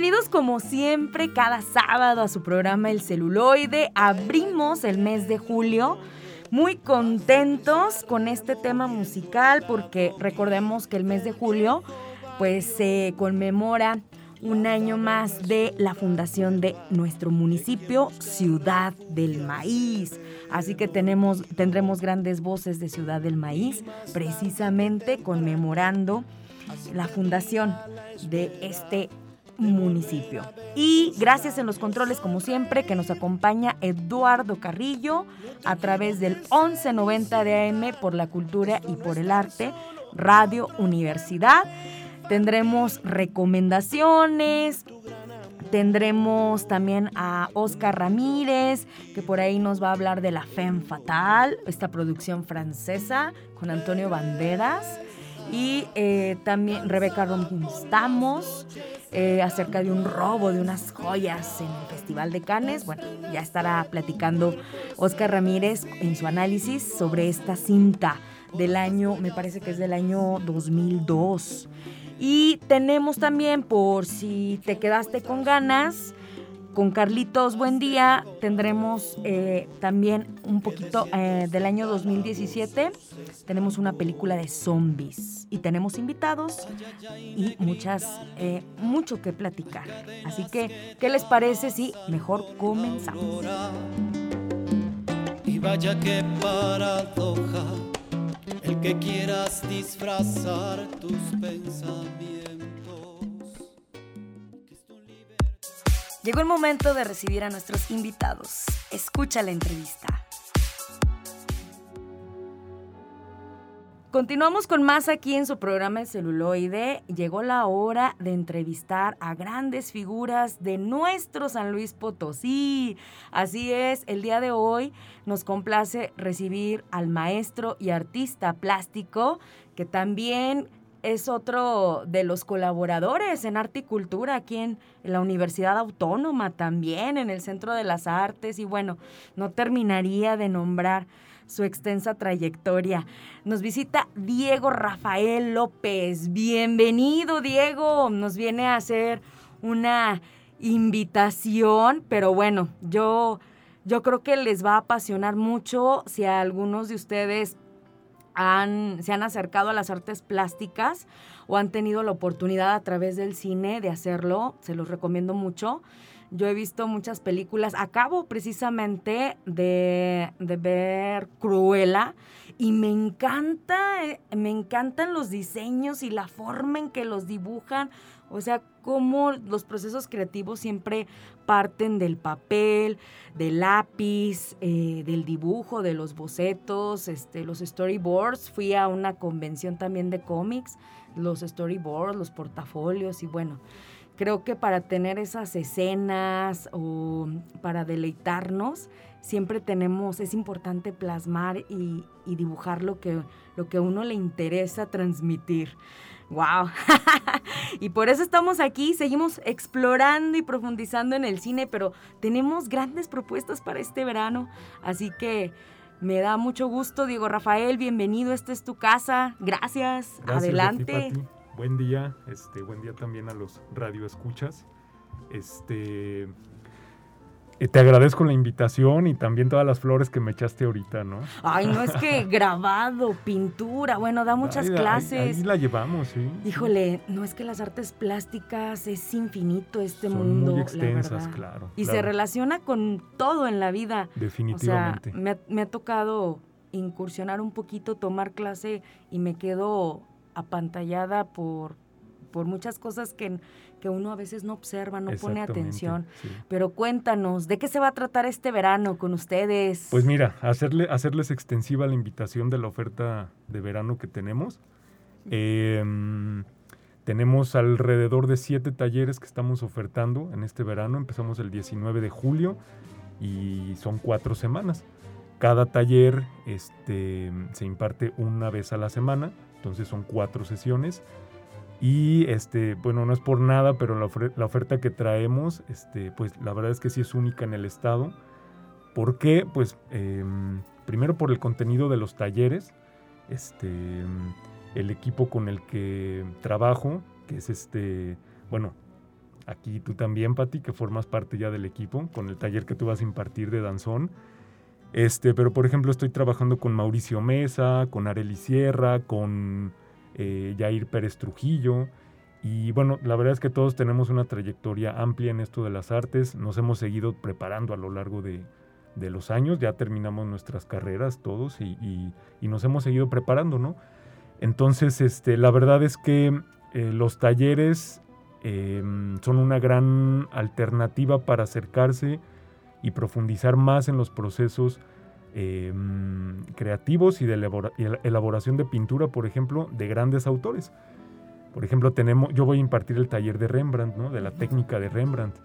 Bienvenidos como siempre cada sábado a su programa El celuloide. Abrimos el mes de julio muy contentos con este tema musical porque recordemos que el mes de julio pues se conmemora un año más de la fundación de nuestro municipio, Ciudad del Maíz. Así que tenemos, tendremos grandes voces de Ciudad del Maíz, precisamente conmemorando la fundación de este municipio. Y gracias en los controles, como siempre, que nos acompaña Eduardo Carrillo a través del 1190 de AM por la cultura y por el arte, Radio Universidad. Tendremos recomendaciones, Tendremos también a Oscar Ramírez, que por ahí nos va a hablar de La Femme Fatal, esta producción francesa con Antonio Banderas. Y eh, también Rebeca Stamos, eh, acerca de un robo de unas joyas en el Festival de Cannes. Bueno, ya estará platicando Oscar Ramírez en su análisis sobre esta cinta del año, me parece que es del año 2002. Y tenemos también, por si te quedaste con ganas, con Carlitos Buen Día tendremos eh, también un poquito eh, del año 2017. Tenemos una película de zombies y tenemos invitados y muchas, eh, mucho que platicar. Así que, ¿qué les parece si mejor comenzamos? Y vaya que paradoja el que quieras disfrazar tus pensamientos. Llegó el momento de recibir a nuestros invitados. Escucha la entrevista. Continuamos con más aquí en su programa El celuloide. Llegó la hora de entrevistar a grandes figuras de nuestro San Luis Potosí. Así es, el día de hoy nos complace recibir al maestro y artista plástico que también es otro de los colaboradores en arte y cultura aquí en, la Universidad Autónoma también, en el Centro de las Artes y bueno, no terminaría de nombrar su extensa trayectoria. Nos visita Diego Rafael López. Bienvenido, Diego. Nos viene a hacer una invitación, pero bueno, yo, yo creo que les va a apasionar mucho si a algunos de ustedes se han acercado a las artes plásticas o han tenido la oportunidad a través del cine de hacerlo, se los recomiendo mucho. Yo he visto muchas películas, acabo precisamente de, de ver Cruella y me encanta, eh, me encantan los diseños y la forma en que los dibujan. O sea, cómo los procesos creativos siempre parten del papel, del lápiz, eh, del dibujo, de los bocetos, este, los storyboards. Fui a una convención también de cómics, los storyboards, los portafolios y bueno, creo que para tener esas escenas o para deleitarnos, siempre tenemos, es importante plasmar y, y dibujar lo que, lo que a uno le interesa transmitir. ¡Wow! y por eso estamos aquí, seguimos explorando y profundizando en el cine, pero tenemos grandes propuestas para este verano, así que me da mucho gusto, Diego Rafael, bienvenido, esta es tu casa, gracias, gracias adelante. Buen día, este, buen día también a los radioescuchas. Este, eh, te agradezco la invitación y también todas las flores que me echaste ahorita, ¿no? Ay, no es que grabado, pintura, bueno, da muchas clases. Ahí, la llevamos, sí. Híjole, no es que las artes plásticas es infinito este mundo, muy extensas, la claro. Y se relaciona con todo en la vida. Definitivamente. O sea, me, me ha tocado incursionar un poquito, tomar clase y me quedo apantallada por por muchas cosas que, que uno a veces no observa, no pone atención. sí. Pero cuéntanos, ¿de qué se va a tratar este verano con ustedes? Pues mira, hacerle, hacerles extensiva la invitación de la oferta de verano que tenemos. Em, tenemos alrededor de siete talleres que estamos ofertando en este verano. Empezamos el 19 de julio y son cuatro semanas. Cada taller este, se imparte una vez a la semana, entonces son cuatro sesiones. Y este, bueno, no es por nada, pero la, oferta que traemos, este, pues la verdad es que sí es única en el estado. ¿Por qué? Pues em, primero por el contenido de los talleres, este, el equipo con el que trabajo, que es este, bueno, aquí tú también, Pati, que formas parte ya del equipo, con el taller que tú vas a impartir de danzón. Este, pero por ejemplo estoy trabajando con Mauricio Mesa, con Areli Sierra, con eh, Jair Pérez Trujillo. Y bueno, la verdad es que todos tenemos una trayectoria amplia en esto de las artes. Nos hemos seguido preparando a lo largo de, de los años. Ya terminamos nuestras carreras todos y, nos hemos seguido preparando, ¿no? Entonces, este, la verdad es que eh, los talleres eh, son una gran alternativa para acercarse y profundizar más en los procesos eh, creativos y de elabora- elaboración de pintura, por ejemplo, de grandes autores. Por ejemplo, tenemos, yo voy a impartir el taller de Rembrandt, ¿no? de la técnica de Rembrandt.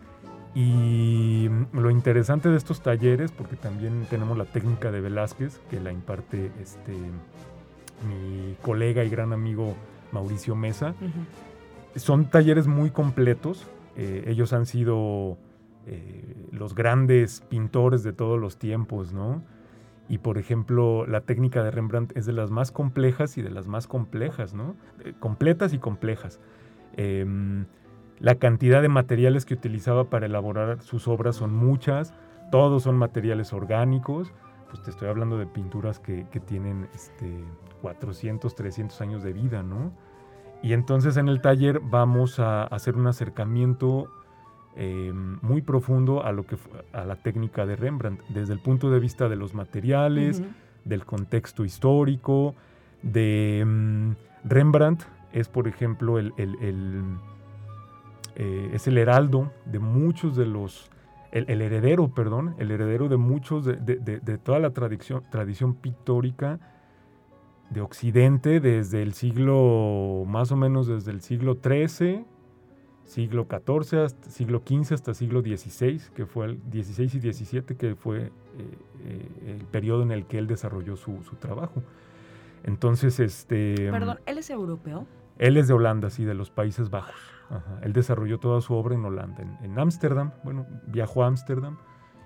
Y mm, lo interesante de estos talleres, porque también tenemos la técnica de Velázquez, que la imparte este, mi colega y gran amigo Mauricio Mesa, son talleres muy completos. eh, ellos han sido eh, los grandes pintores de todos los tiempos, ¿no? Y por ejemplo, la técnica de Rembrandt es de las más complejas y de las más complejas, ¿no? Eh, completas y complejas. Em, la cantidad de materiales que utilizaba para elaborar sus obras son muchas, todos son materiales orgánicos. Pues te estoy hablando de pinturas que, tienen este, 400, 300 años de vida, ¿no? Y entonces en el taller vamos a hacer un acercamiento eh, muy profundo a lo que a la técnica de Rembrandt, desde el punto de vista de los materiales, del contexto histórico, de mm, Rembrandt es por ejemplo el, el- el, eh, es el heraldo de muchos de los el, el heredero, perdón, el heredero de muchos de, de- de- de toda la tradición, tradición pictórica de Occidente desde el siglo, más o menos desde el siglo XIII, siglo XIV, hasta siglo XV hasta siglo XVI, que fue el 16 y 17, que fue eh, eh, el periodo en el que él desarrolló su, su trabajo. Entonces, este, Perdón, ¿él es europeo? él es de Holanda, sí, de los Países Bajos. Ajá. Él desarrolló toda su obra en Holanda, en- en Ámsterdam. Bueno, viajó a Ámsterdam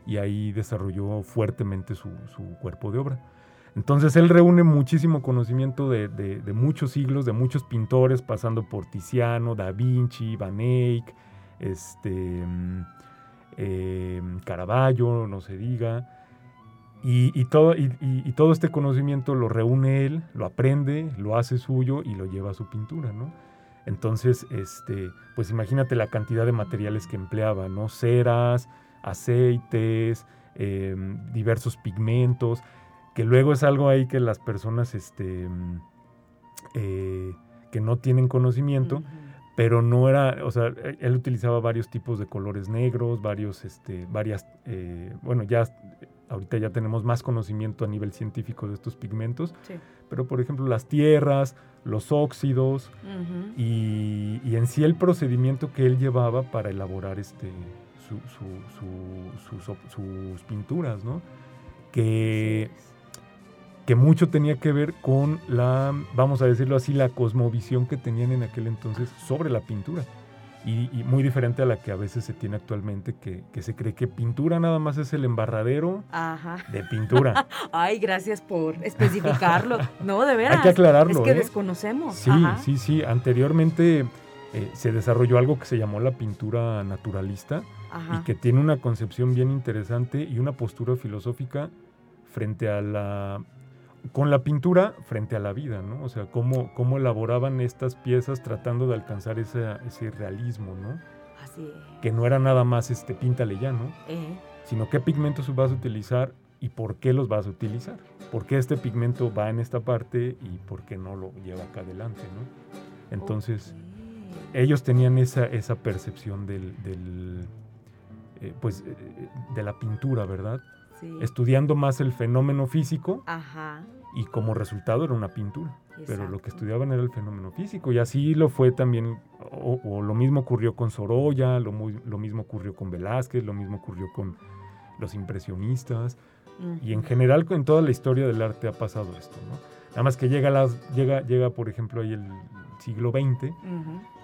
y ahí desarrolló fuertemente su, su cuerpo de obra. Entonces él reúne muchísimo conocimiento de, de- muchos siglos, de muchos pintores, pasando por Tiziano, Da Vinci, Van Eyck, este, mm, eh, Caravaggio, no se diga. Y, todo, y todo este conocimiento lo reúne él, lo aprende, lo hace suyo y lo lleva a su pintura, ¿no? Entonces, este, pues imagínate la cantidad de materiales que empleaba, ¿no? Ceras, aceites, em, diversos pigmentos, que luego es algo ahí que las personas, este, eh, que no tienen conocimiento, pero no era, o sea, e- él utilizaba varios tipos de colores negros, varios, este, varias, eh, bueno, ya ahorita ya tenemos más conocimiento a nivel científico de estos pigmentos, Sí. pero por ejemplo las tierras, los óxidos y, y en sí el procedimiento que él llevaba para elaborar este, su- su- su- sus, pinturas, ¿no? Que. Que mucho tenía que ver con la, vamos a decirlo así, la cosmovisión que tenían en aquel entonces sobre la pintura. Y, y muy diferente a la que a veces se tiene actualmente, que, que se cree que pintura nada más es el embarradero Ajá. de pintura. Ay, gracias por especificarlo. No, de veras. Hay que aclararlo. Es que ¿eh? desconocemos. Sí, Ajá. sí, sí. Anteriormente eh, se desarrolló algo que se llamó la pintura naturalista Ajá. y que tiene una concepción bien interesante y una postura filosófica frente a la con la pintura frente a la vida, ¿no? O sea, cómo, cómo elaboraban estas piezas tratando de alcanzar ese, ese realismo, ¿no? Así es. Que no era nada más este píntale ya, ¿no? Eh, Sino qué pigmentos vas a utilizar y por qué los vas a utilizar. ¿Por qué este pigmento va en esta parte y por qué no lo lleva acá adelante, ¿no? Entonces, ellos tenían esa, esa percepción del, del, eh, pues, eh, de la pintura, ¿verdad? Sí. Estudiando más el fenómeno físico Ajá. y como resultado era una pintura. Pero lo que estudiaban era el fenómeno físico y así lo fue también, o, o lo mismo ocurrió con Sorolla, lo, muy- lo mismo ocurrió con Velázquez, lo mismo ocurrió con los impresionistas y en general en toda la historia del arte ha pasado esto, ¿no? Nada más que llega, las, llega, llega por ejemplo, ahí el siglo XX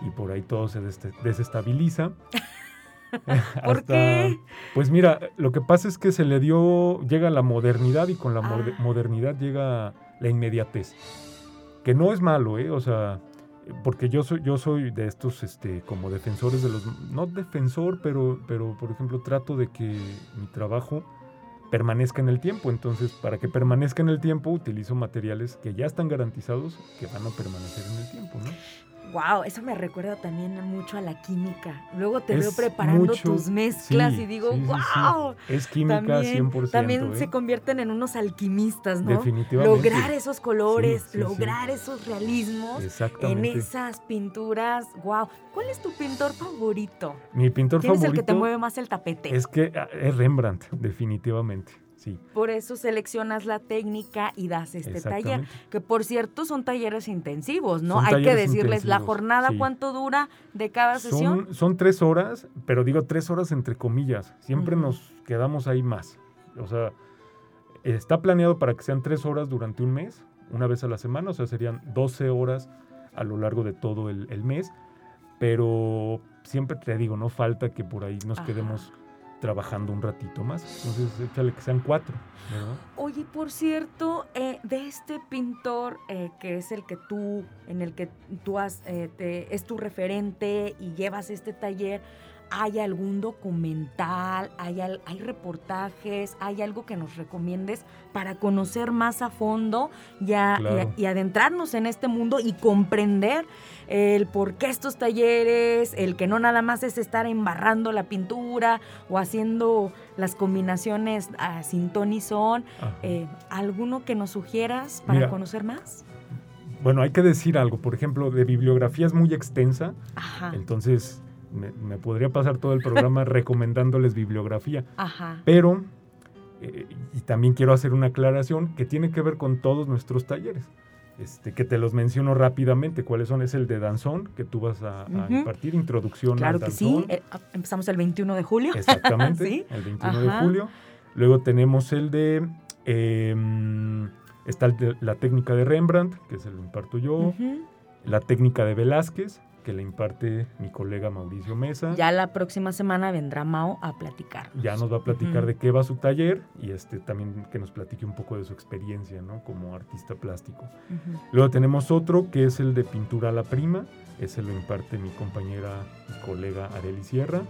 y por ahí todo se desestabiliza. ¿Por Hasta- qué? Pues mira, lo que pasa es que se le dio, llega la modernidad y con la Ah. modernidad llega la inmediatez. Que no es malo, ¿eh? O sea, porque yo soy, yo soy de estos, este, como defensores de los, no defensor, pero, pero por ejemplo trato de que mi trabajo permanezca en el tiempo. Entonces, para que permanezca en el tiempo, utilizo materiales que ya están garantizados que van a permanecer en el tiempo, ¿no? Wow, eso me recuerda también mucho a la química. Luego te veo preparando mucho- tus mezclas sí, y digo, sí, sí, sí. wow. Es química También, 100%. también ¿eh? se convierten en unos alquimistas, ¿no? Definitivamente. Lograr esos colores, lograr esos realismos en esas pinturas. Wow. ¿Cuál es tu pintor favorito? Mi pintor ¿Quién es favorito el que te mueve más el tapete? es que ah, es Rembrandt, definitivamente. Sí, Por eso seleccionas la técnica y das este taller. Que por cierto son talleres intensivos, ¿no? Son Hay que decirles la jornada, sí. ¿cuánto dura de cada sesión? Son, son tres horas, pero digo tres horas entre comillas. Siempre nos quedamos ahí más. O sea, está planeado para que sean tres horas durante un mes, una vez a la semana, o sea, serían 12 horas a lo largo de todo el, el mes. Pero siempre te digo, no falta que por ahí nos Ajá. quedemos trabajando un ratito más. Entonces, échale que sean cuatro, ¿verdad? Oye, por cierto, eh, de este pintor eh, que es el que tú, en el que tú has, eh, te- es tu referente y llevas este taller, ¿hay algún documental, hay, al- hay reportajes, hay algo que nos recomiendes para conocer más a fondo y, a- y a- Claro. y adentrarnos en este mundo y comprender el por qué estos talleres, el que no nada más es estar embarrando la pintura o haciendo las combinaciones a sin ton y son? Eh, ¿Alguno que nos sugieras para Mira. conocer más? Bueno, hay que decir algo. Por ejemplo, de bibliografía es muy extensa. Ajá, Entonces, me, me podría pasar todo el programa recomendándoles bibliografía. ajá. Pero, eh, y también quiero hacer una aclaración que tiene que ver con todos nuestros talleres. Este, que te los menciono rápidamente. ¿Cuáles son? Es el de Danzón, que tú vas a, impartir, introducción Claro al que Danzón. sí. eh, ah, empezamos el 21 de julio. Exactamente, Sí. el 21 Ajá. de julio. Luego tenemos el de... em, está el de la técnica de Rembrandt, que se lo imparto yo. La técnica de Velázquez, que le imparte mi colega Mauricio Mesa. Ya la próxima semana vendrá Mao a platicar. Ya nos va a platicar de qué va su taller y este también que nos platique un poco de su experiencia, ¿no? Como artista plástico. Ujú. Luego tenemos otro que es el de pintura a la prima. Ese lo imparte mi compañera y colega Areli Sierra.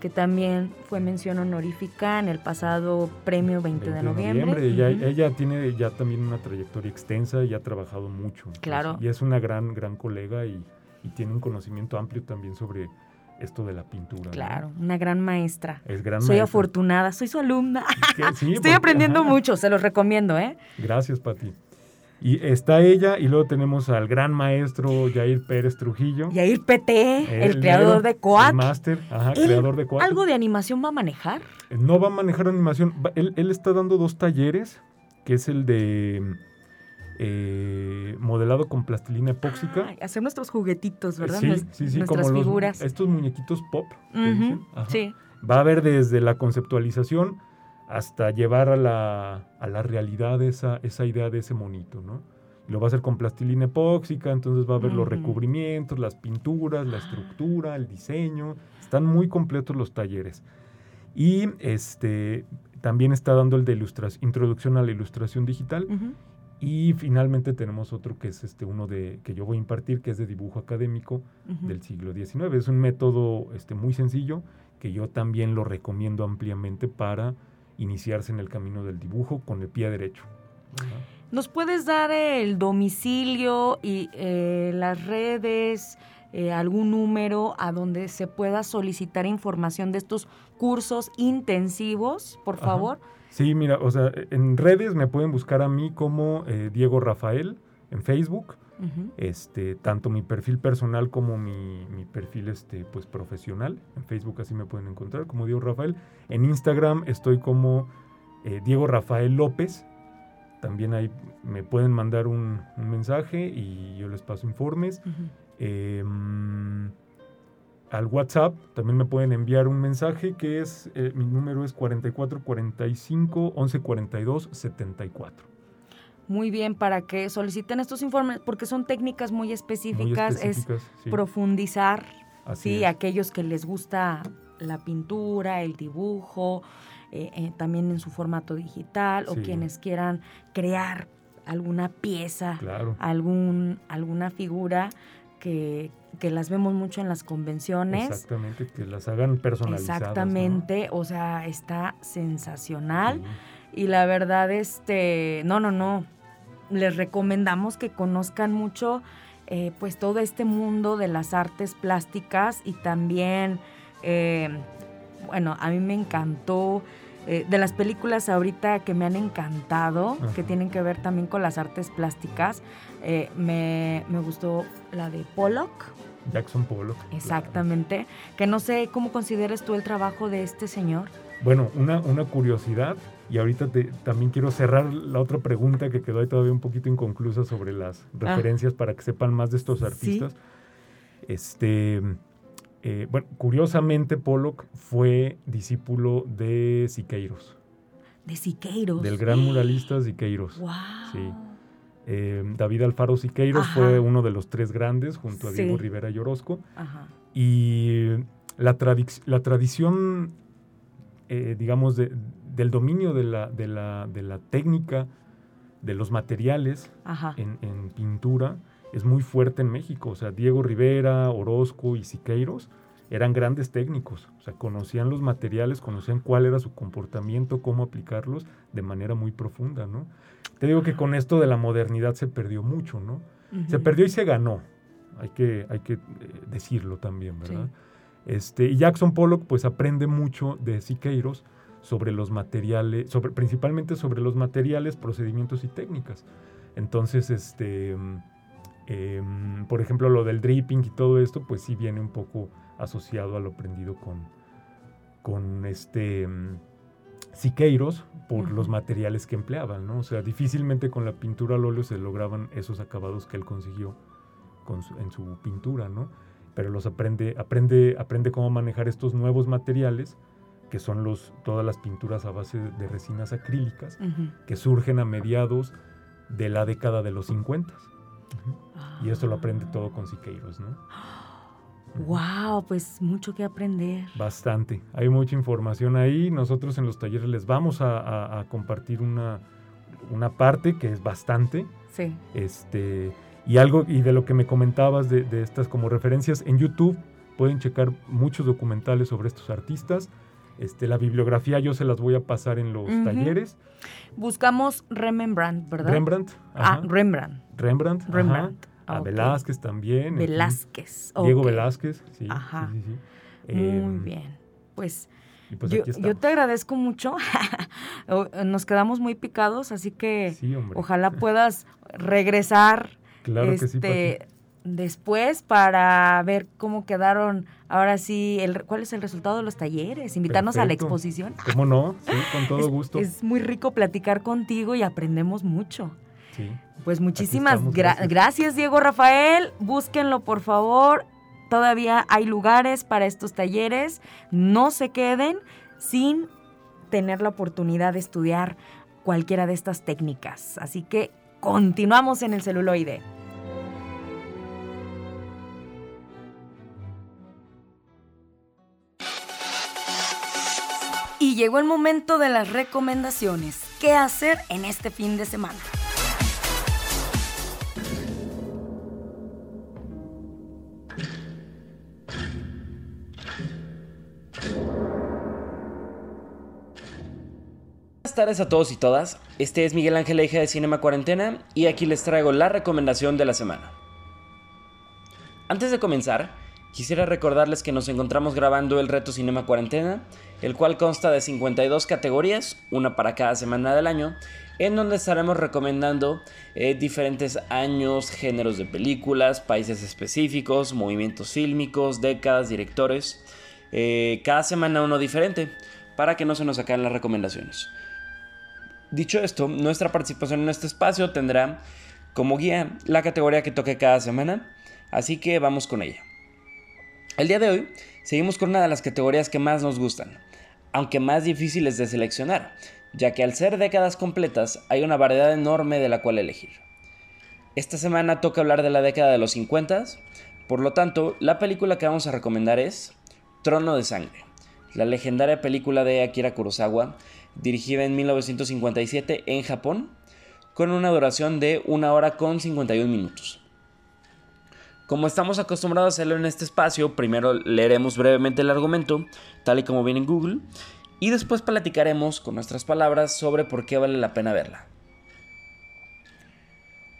Que también fue mención honorífica en el pasado premio 20, 20 de noviembre. Ella, Ujú. ella tiene ya también una trayectoria extensa y ha trabajado mucho. Claro. Y es una gran, gran colega y, y tiene un conocimiento amplio también sobre esto de la pintura. ¿no? Claro, una gran maestra. Es gran Soy maestra. afortunada, soy su alumna. Sí, Estoy porque- aprendiendo ajá. mucho, se los recomiendo, ¿eh? Gracias, Pati. Y está ella y luego tenemos al gran maestro Jair Pérez Trujillo. Yair PT, el, el creador de El Coat. máster, ajá, Él, creador de Coat. ¿Algo de animación va a manejar? No va a manejar animación. él, él está dando dos talleres, que es el de eh, modelado con plastilina epóxica. Ay, hacer nuestros juguetitos, ¿verdad? Sí, Nues- sí, sí, Nuestras como los- figuras. estos muñequitos pop. Sí. Va a haber desde la conceptualización hasta llevar a la, a la realidad esa, esa idea de ese monito, ¿no? Lo va a hacer con plastilina epóxica, entonces va a haber los recubrimientos, las pinturas, la Ah. estructura, el diseño. Están muy completos los talleres. Y este también está dando el de ilustración, introducción a la ilustración digital. Ujú. Y finalmente tenemos otro que es este uno de que yo voy a impartir, que es de dibujo académico Ujú. del siglo XIX. Es un método este, muy sencillo que yo también lo recomiendo ampliamente para iniciarse en el camino del dibujo con el pie derecho. ¿verdad? ¿Nos puedes dar el domicilio y eh, las redes, eh, algún número a donde se pueda solicitar información de estos cursos intensivos, por Ajá. Sí, mira, o sea, en redes me pueden buscar a mí como eh, Diego Rafael en Facebook. Este, tanto mi perfil personal como mi, mi perfil este, pues, profesional. En Facebook así me pueden encontrar como Diego Rafael. En Instagram estoy como eh, Diego Rafael López. También ahí me pueden mandar un, un mensaje y yo les paso informes. Eh, al WhatsApp también me pueden enviar un mensaje que es, eh, mi número es 4445 1142 74. Muy bien, para que soliciten estos informes, porque son técnicas muy Muy específicas, sí, es profundizar, así sí, es. aquellos que les gusta la pintura, el dibujo, eh, eh, también en su formato digital, o quienes quieran crear alguna pieza, Claro. algún, alguna figura que, que las vemos mucho en las convenciones. Exactamente, que las hagan personalizadas. ¿no? Exactamente, o sea, está sensacional. Sí. Y la verdad, este, no, no, no. Les recomendamos que conozcan mucho, eh, pues, todo este mundo de las artes plásticas y también, eh, bueno, a mí me encantó. Eh, de las películas ahorita que me han encantado, que tienen que ver también con las artes plásticas, eh, me, me gustó la de Pollock, Jackson Pollock. claro. exactamente, que no sé cómo consideres tú el trabajo de este señor. Bueno, una, una curiosidad, y ahorita te- también quiero cerrar la otra pregunta que quedó ahí todavía un poquito inconclusa sobre las Ah. referencias para que sepan más de estos Sí. artistas. Este, eh, bueno, curiosamente Pollock fue discípulo de Siqueiros, De Siqueiros. del gran muralista Siqueiros. ¡Wow! Sí. Eh, David Alfaro Siqueiros Ajá. fue uno de los tres grandes junto a Sí. Diego Rivera y Orozco. Ajá. Y la, tradic- la tradición, eh, digamos, de- del dominio de la, de, la, de la técnica, de los materiales en pintura, es muy fuerte en México. O sea, Diego Rivera, Orozco y Siqueiros eran grandes técnicos. O sea, conocían los materiales, conocían cuál era su comportamiento, cómo aplicarlos de manera muy profunda, ¿no? Te digo que con esto de la modernidad se perdió mucho, ¿no? Se perdió y se ganó. Hay que, hay que eh, decirlo también, ¿verdad? Sí. Este, y Jackson Pollock pues aprende mucho de Siqueiros sobre los materiales, sobre, principalmente sobre los materiales, procedimientos y técnicas. Entonces, este, em, por ejemplo, lo del dripping y todo esto, pues sí viene un poco asociado a lo aprendido con, con este mm, Siqueiros por los materiales que empleaban, ¿no? O sea, difícilmente con la pintura al óleo se lograban esos acabados que él consiguió con su- en su pintura, ¿no? Pero los aprende, aprende, aprende cómo manejar estos nuevos materiales, que son los, todas las pinturas a base de, resinas acrílicas, que surgen a mediados de la década de los 50. Y eso lo aprende todo con Siqueiros, ¿no? Wow, pues mucho que aprender. Bastante. Hay mucha información ahí. Nosotros en los talleres les vamos a, a- a compartir una, una parte que es bastante. Sí. Este, y algo, y de lo que me comentabas de, de estas como referencias, en YouTube pueden checar muchos documentales sobre estos artistas. Este, la bibliografía yo se las voy a pasar en los talleres. Buscamos Rembrandt, ¿verdad? Rembrandt. Ah, ajá, Rembrandt. Rembrandt. ajá, Rembrandt. A Ah. Velázquez también. Velázquez. Diego. Velázquez, sí. Ajá. sí, sí, sí. Muy Em, bien. Pues, pues yo, yo te agradezco mucho. Nos quedamos muy picados, así que Sí, ojalá puedas regresar Claro que sí, este. Después para ver cómo quedaron ahora sí, el, cuál es el resultado de los talleres, invitarnos a la exposición. ¿Cómo no? Sí, con todo Es- gusto. Es muy rico platicar contigo y aprendemos mucho. Sí. Pues muchísimas estamos, gra- gracias. gracias, Diego Rafael. Búsquenlo, por favor. Todavía hay lugares para estos talleres. No se queden sin tener la oportunidad de estudiar cualquiera de estas técnicas. Así que continuamos en el celuloide. Llegó el momento de las recomendaciones. ¿Qué hacer en este fin de semana? Buenas tardes a todos y todas. Este es Miguel Ángel Eje de Cinema Cuarentena y aquí les traigo la recomendación de la semana. Antes de comenzar, quisiera recordarles que nos encontramos grabando el reto Cinema Cuarentena, el cual consta de 52 categorías, una para cada semana del año, en donde estaremos recomendando eh, diferentes años, géneros de películas, países específicos, movimientos fílmicos, décadas, directores. Eh, cada semana uno diferente, para que no se nos acaben las recomendaciones. Dicho esto, nuestra participación en este espacio tendrá como guía la categoría que toque cada semana, así que vamos con ella. El día de hoy seguimos con una de las categorías que más nos gustan, aunque más difíciles de seleccionar, ya que al ser décadas completas hay una variedad enorme de la cual elegir. Esta semana toca hablar de la década de los 50, por lo tanto, la película que vamos a recomendar es Trono de Sangre, la legendaria película de Akira Kurosawa, dirigida en 1957 en Japón, con una duración de 1 hora con 51 minutos. Como estamos acostumbrados a hacerlo en este espacio, primero leeremos brevemente el argumento, tal y como viene en Google, y después platicaremos con nuestras palabras sobre por qué vale la pena verla.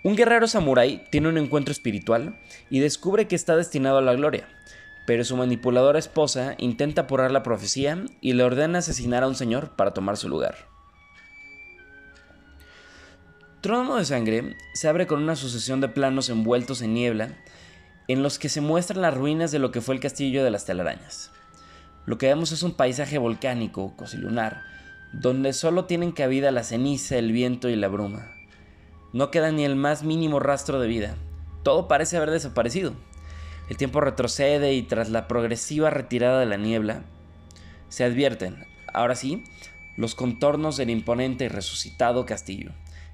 Un guerrero samurái tiene un encuentro espiritual y descubre que está destinado a la gloria, pero su manipuladora esposa intenta apurar la profecía y le ordena asesinar a un señor para tomar su lugar. Trono de Sangre se abre con una sucesión de planos envueltos en niebla en los que se muestran las ruinas de lo que fue el castillo de las telarañas. Lo que vemos es un paisaje volcánico, cosilunar, donde solo tienen cabida la ceniza, el viento y la bruma. No queda ni el más mínimo rastro de vida. Todo parece haber desaparecido. El tiempo retrocede y tras la progresiva retirada de la niebla, se advierten, ahora sí, los contornos del imponente y resucitado castillo,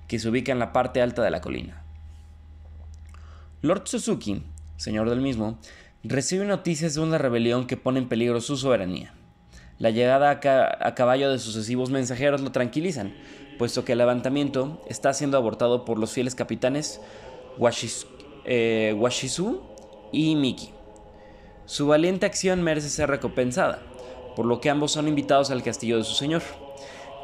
que se ubica en la parte alta de la colina. Lord Suzuki, señor del mismo, recibe noticias de una rebelión que pone en peligro su soberanía. La llegada a, caballo de sucesivos mensajeros lo tranquilizan, puesto que el levantamiento está siendo abortado por los fieles capitanes eh, Washizu y Miki. Su valiente acción merece ser recompensada, por lo que ambos son invitados al castillo de su señor.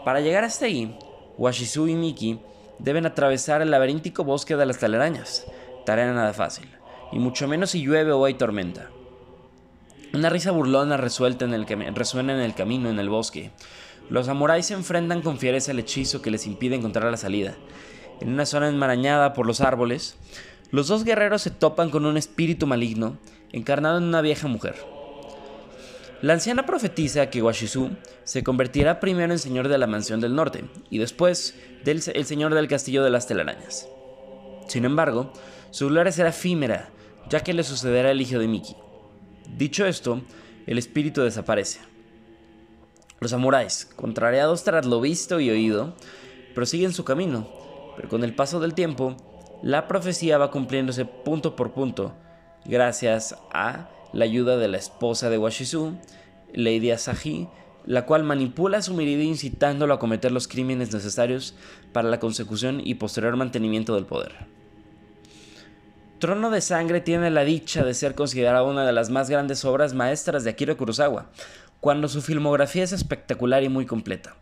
Para llegar hasta ahí, Washizu y Miki deben atravesar el laberíntico bosque de las telarañas, tarea nada fácil, y mucho menos si llueve o hay tormenta. Una risa burlona resuena en el camino en el bosque. Los samuráis se enfrentan con fiereza al hechizo que les impide encontrar la salida. En una zona enmarañada por los árboles, los dos guerreros se topan con un espíritu maligno encarnado en una vieja mujer. La anciana profetiza que Washizu se convertirá primero en señor de la mansión del norte y después del el señor del castillo de las telarañas. Sin embargo, su gloria será efímera, ya que le sucederá el hijo de Miki. Dicho esto, el espíritu desaparece. Los samuráis, contrariados tras lo visto y oído, prosiguen su camino, pero con el paso del tiempo, la profecía va cumpliéndose punto por punto, gracias a la ayuda de la esposa de Washizu, Lady Asahi, la cual manipula a su marido incitándolo a cometer los crímenes necesarios para la consecución y posterior mantenimiento del poder. Trono de Sangre tiene la dicha de ser considerada una de las más grandes obras maestras de Akira Kurosawa, cuando su filmografía es espectacular y muy completa,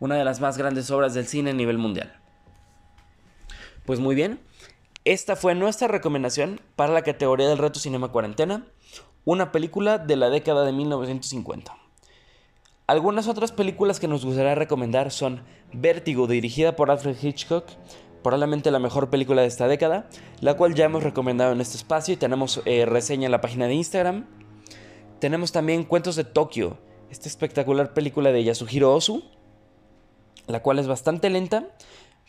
una de las más grandes obras del cine a nivel mundial. Pues muy bien, esta fue nuestra recomendación para la categoría del reto Cinema Cuarentena, una película de la década de 1950. Algunas otras películas que nos gustaría recomendar son Vértigo, dirigida por Alfred Hitchcock, probablemente la mejor película de esta década, la cual ya hemos recomendado en este espacio y tenemos eh, reseña en la página de Instagram. Tenemos también Cuentos de Tokio, esta espectacular película de Yasuhiro Ozu, la cual es bastante lenta,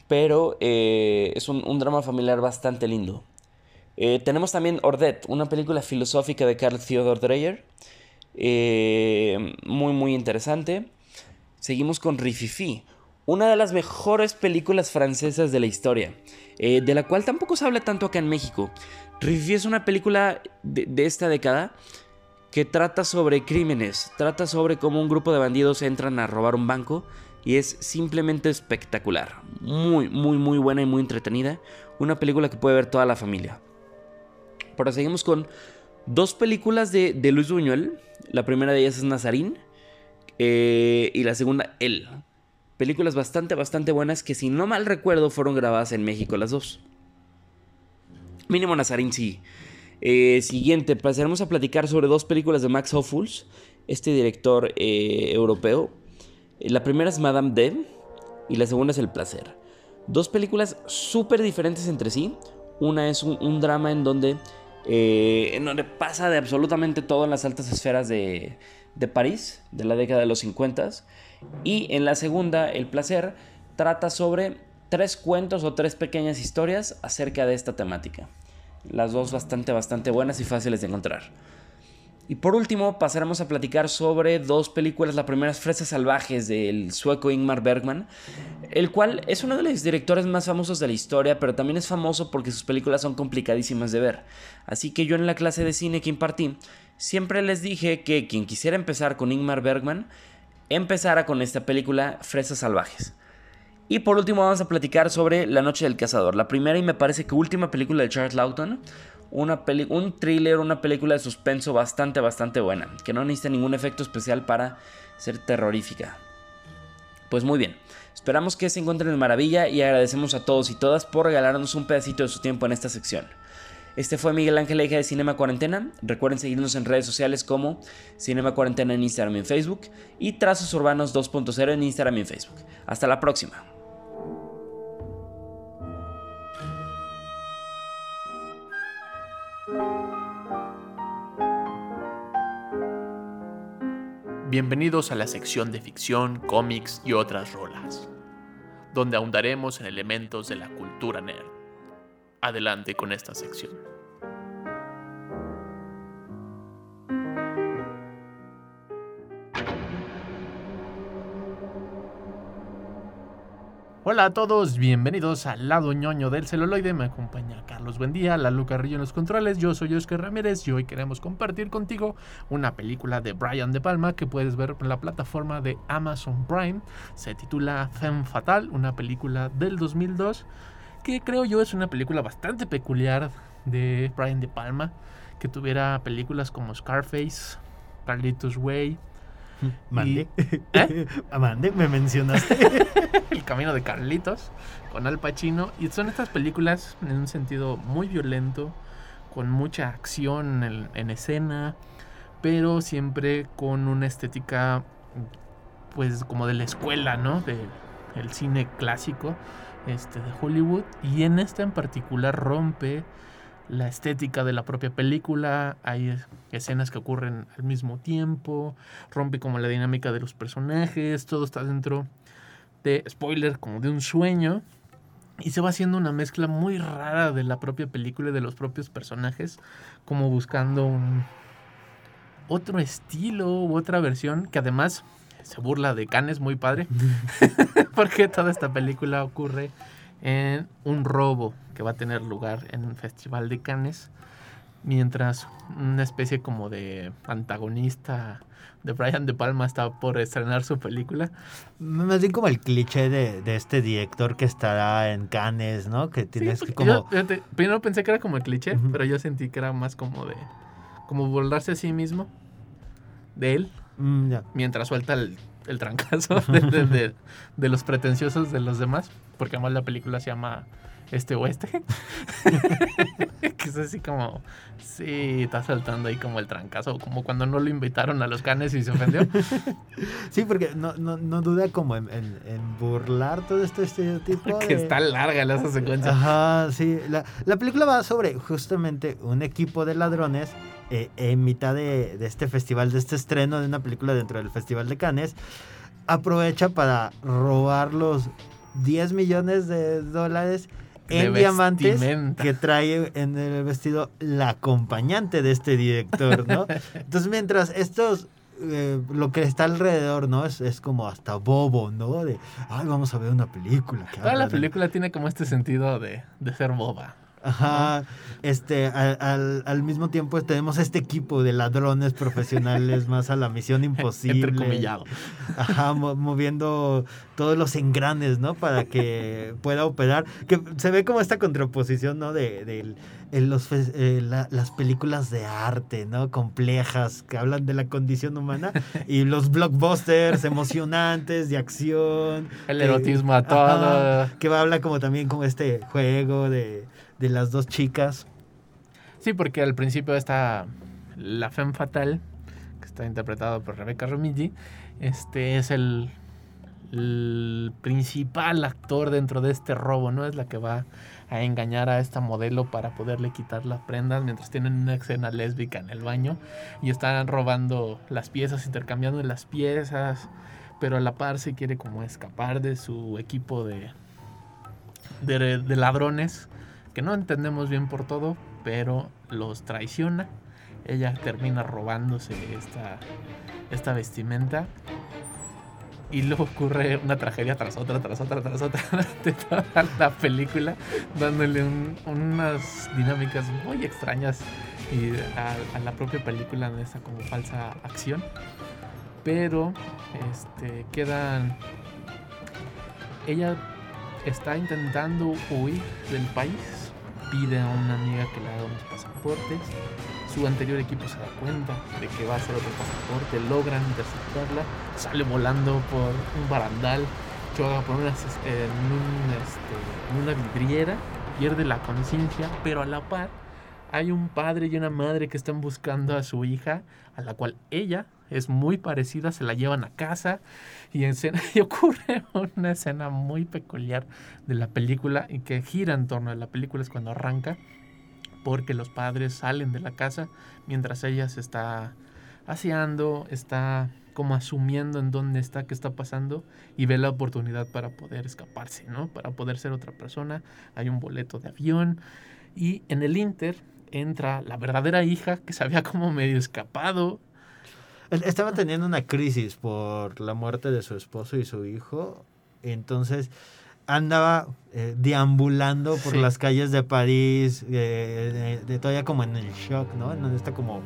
pero eh, es un, drama familiar bastante lindo. Eh, tenemos también Ordet, una película filosófica de Carl Theodor Dreyer, muy muy interesante. Seguimos con Rififi, una de las mejores películas francesas de la historia, de la cual tampoco se habla tanto acá en México. Rififi es una película de, esta década que trata sobre crímenes, trata sobre cómo un grupo de bandidos entran a robar un banco y es simplemente espectacular. Muy, muy, muy buena y muy entretenida. Una película que puede ver toda la familia. Ahora seguimos con dos películas de, Luis Buñuel. La primera de ellas es Nazarín eh, y la segunda Él. Películas bastante, bastante buenas que si no mal recuerdo fueron grabadas en México las dos. Mínimo Nazarín sí. Eh, siguiente, pasaremos a platicar sobre dos películas de Max Hoffuls, este director eh, europeo, la primera es Madame D y la segunda es El placer. Dos películas súper diferentes entre sí. Una es un, drama en donde, eh, en donde pasa de absolutamente todo en las altas esferas de, de París, de la década de los 50. Y en la segunda, El placer, trata sobre tres cuentos o tres pequeñas historias acerca de esta temática. Las dos bastante, bastante buenas y fáciles de encontrar. Y por último, pasaremos a platicar sobre dos películas. La primera es Fresas Salvajes del sueco Ingmar Bergman, el cual es uno de los directores más famosos de la historia, pero también es famoso porque sus películas son complicadísimas de ver. Así que yo en la clase de cine que impartí, siempre les dije que quien quisiera empezar con Ingmar Bergman, empezara con esta película Fresas Salvajes. Y por último vamos a platicar sobre La Noche del Cazador, la primera y me parece que última película de Charles Lawton, una un thriller, una película de suspenso bastante, bastante buena, que no necesita ningún efecto especial para ser terrorífica. Pues muy bien, esperamos que se encuentren en maravilla y agradecemos a todos y todas por regalarnos un pedacito de su tiempo en esta sección. Este fue Miguel Ángel Eje de Cinema Cuarentena. Recuerden seguirnos en redes sociales como Cinema Cuarentena en Instagram y en Facebook y Trazos Urbanos 2.0 en Instagram y en Facebook. Hasta la próxima. Bienvenidos a la sección de ficción, cómics y otras rolas, donde ahondaremos en elementos de la cultura nerd. Adelante con esta sección. Hola a todos, bienvenidos al lado ñoño del celuloide. Me acompaña Carlos Buendía, la Carrillo en los controles. Yo soy Oscar Ramírez y hoy queremos compartir contigo una película de Brian De Palma que puedes ver en la plataforma de Amazon Prime. Se titula Femme Fatal, una película del 2002 que creo yo es una película bastante peculiar de Brian De Palma, que tuviera películas como Scarface, Carlitos Way Mande. ¿Eh? Mande, me mencionaste. El camino de Carlitos con Al Pacino. Y son estas películas en un sentido muy violento, con mucha acción en, escena, pero siempre con una estética, pues como de la escuela, ¿no? De, el cine clásico este, de Hollywood. Y en esta en particular rompe la estética de la propia película, hay escenas que ocurren al mismo tiempo, rompe como la dinámica de los personajes, todo está dentro de, spoiler, como de un sueño, y se va haciendo una mezcla muy rara de la propia película y de los propios personajes, como buscando un otro estilo u otra versión que además se burla de Canes muy padre, porque toda esta película ocurre en un robo que va a tener lugar en un festival de Cannes, mientras una especie como de antagonista de Brian De Palma está por estrenar su película. Más bien como el cliché de, este director que estará en Cannes, ¿no? Que tienes que como... primero pensé que era como el cliché, pero yo sentí que era más como de... Como burlarse a sí mismo de él, mm, mientras suelta el el trancazo de, los pretenciosos de los demás, porque además la película se llama Este Oeste. que es así como, sí, está saltando ahí como el trancazo, como cuando no lo invitaron a los canes y se ofendió. sí, porque no, no, duda como en, burlar todo este estereotipo. Que está larga esa secuencia. Ajá, sí. La, la película va sobre justamente un equipo de ladrones eh, en mitad de, este festival, de este estreno de una película dentro del Festival de Cannes, aprovecha para robar los 10 millones de dólares en diamantes que trae en el vestido la acompañante de este director, ¿no? Entonces, mientras estos eh, lo que está alrededor, ¿no? Es, es, como hasta bobo, ¿no? De, ay, vamos a ver una película. Toda la película tiene como este sentido de, de ser boba. Ajá. Este, al, al, mismo tiempo tenemos este equipo de ladrones profesionales más a la misión imposible. Entrecomillado. Ajá, moviendo todos los engranes, ¿no? Para que pueda operar. Que se ve como esta contraposición, ¿no? De, de, los, eh, las películas de arte, ¿no? Complejas, que hablan de la condición humana. Y los blockbusters emocionantes, de acción. El erotismo a todo. que habla como también como este juego de de las dos chicas. Sí, porque al principio está la femme fatal, que está interpretado por Rebecca Romijn, este es el principal actor dentro de este robo, ¿no? Es la que va a engañar a esta modelo para poderle quitar las prendas mientras tienen una escena lésbica en el baño y están robando las piezas, intercambiando las piezas, pero a la par se quiere como escapar de su equipo de, de ladrones que no entendemos bien por todo, pero los traiciona. Ella termina robándose esta, esta vestimenta y luego ocurre una tragedia tras otra, tras otra, tras otra de toda la película, dándole un- unas dinámicas muy extrañas y a, la propia película en esa como falsa acción. Pero este quedan. Ella está intentando huir del país, pide a una amiga que le haga unos pasaportes. Su anterior equipo se da cuenta de que va a hacer otro pasaporte, logran interceptarla, sale volando por un barandal, choca por un, este, en una vidriera, pierde la conciencia, pero a la par hay un padre y una madre que están buscando a su hija, a la cual ella es muy parecida, se la llevan a casa y, en escena- y ocurre una escena muy peculiar de la película y que gira en torno a la película es cuando arranca porque los padres salen de la casa mientras ella se está aseando, está como asumiendo en dónde está, qué está pasando y ve la oportunidad para poder escaparse, ¿no? Para poder ser otra persona. Hay un boleto de avión y en el Inter entra la verdadera hija que se había como medio escapado. Estaba teniendo una crisis por la muerte de su esposo y su hijo. Entonces andaba eh, deambulando por Sí. las calles de París, eh, de, de todavía como en el shock, ¿no? En donde está como,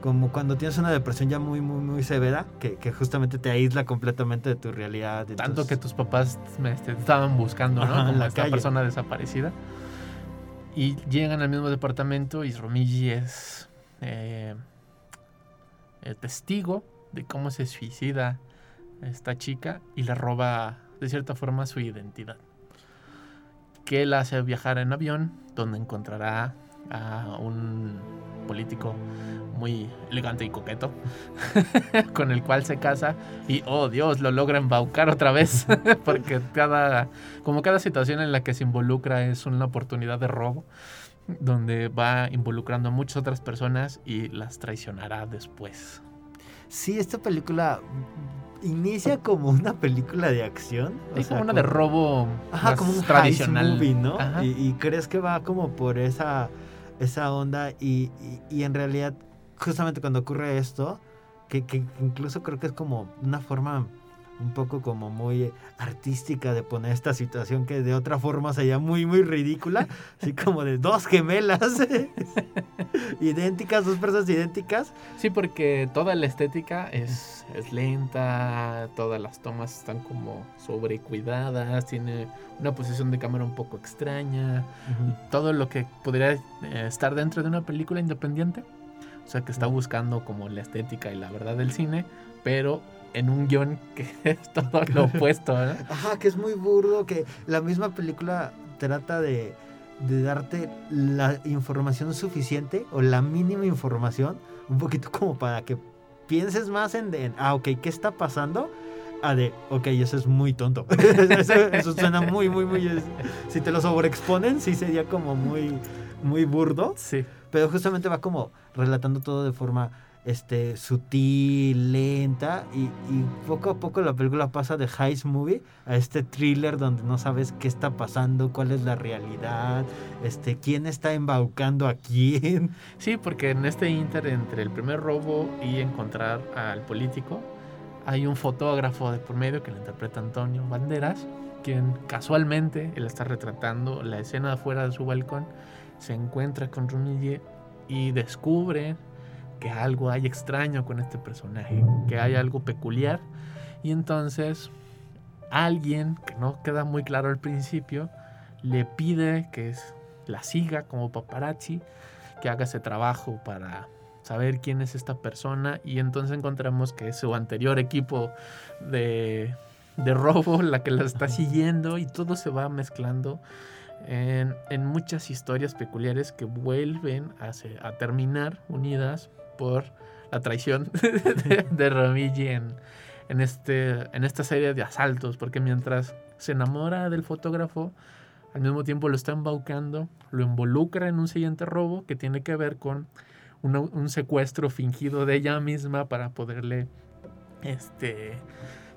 como cuando tienes una depresión ya muy, muy, muy severa, que, que justamente te aísla completamente de tu realidad. Tanto que tus papás este, estaban buscando, ¿no? Ajá, en Como la esta calle. persona desaparecida. Y llegan al mismo departamento y Romilly es eh, eh, testigo de cómo se suicida esta chica y le roba de cierta forma su identidad. Que la hace viajar en avión, donde encontrará a un político muy elegante y coqueto, con el cual se casa y, oh Dios, lo logra embaucar otra vez, porque cada, como cada situación en la que se involucra es una oportunidad de robo, donde va involucrando a muchas otras personas y las traicionará después. Sí, esta película inicia como una película de acción. Es sea, como una de robo Ajá, más como un tradicional. movie, ¿no? Ajá. Y, y crees que va como por esa, esa onda y, y- y en realidad justamente cuando ocurre esto, que, que incluso creo que es como una forma un poco como muy artística de poner esta situación que de otra forma sería muy, muy ridícula, así como de dos gemelas idénticas, dos personas idénticas. Sí, porque toda la estética es, es lenta, todas las tomas están como sobrecuidadas, tiene una posición de cámara un poco extraña, todo lo que podría eh, estar dentro de una película independiente. O sea, que está buscando como la estética y la verdad del cine, pero en un guion que es todo lo opuesto, ¿no? Ajá, que es muy burdo, que la misma película trata de, de darte la información suficiente o la mínima información, un poquito como para que pienses más en, ah, ok, ¿qué está pasando? Ah, de, ok, eso es muy tonto. eso, eso suena muy, muy, muy... es- si te lo sobreexponen, sí sería como muy, muy burdo. Sí. Pero justamente va como relatando todo de forma este, sutil, lenta y, y poco a poco la película pasa de heist movie a este thriller donde no sabes qué está pasando, cuál es la realidad, este, quién está embaucando a quién. Sí, porque en este inter entre el primer robo y encontrar al político, hay un fotógrafo de por medio que lo interpreta Antonio Banderas, quien casualmente él está retratando la escena afuera de su balcón, se encuentra con Rumille y descubre que algo hay extraño con este personaje, que hay algo peculiar. Y entonces alguien que no queda muy claro al principio le pide que la siga como paparazzi que haga ese trabajo para saber quién es esta persona. Y entonces encontramos que es su anterior equipo de, de robo la que la está siguiendo y todo se va mezclando en, en muchas historias peculiares que vuelven a, se- a terminar unidas por la traición de, de Romilly en, en, este, en esta serie de asaltos, porque mientras se enamora del fotógrafo, al mismo tiempo lo está embaucando, lo involucra en un siguiente robo que tiene que ver con una- un secuestro fingido de ella misma para poderle, este,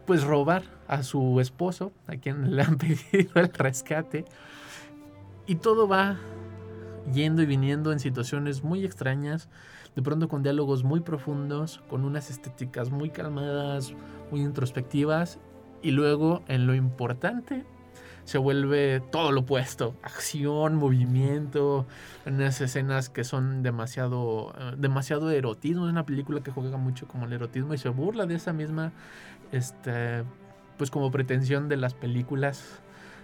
pues robar a su esposo, a quien le han pedido el rescate. Y todo va yendo y viniendo en situaciones muy extrañas, de pronto con diálogos muy profundos, con unas estéticas muy calmadas, muy introspectivas, y luego en lo importante se vuelve todo lo opuesto, acción, movimiento, unas escenas que son demasiado, eh, demasiado erotismo, es una película que juega mucho como el erotismo y se burla de esa misma, este, pues como pretensión de las películas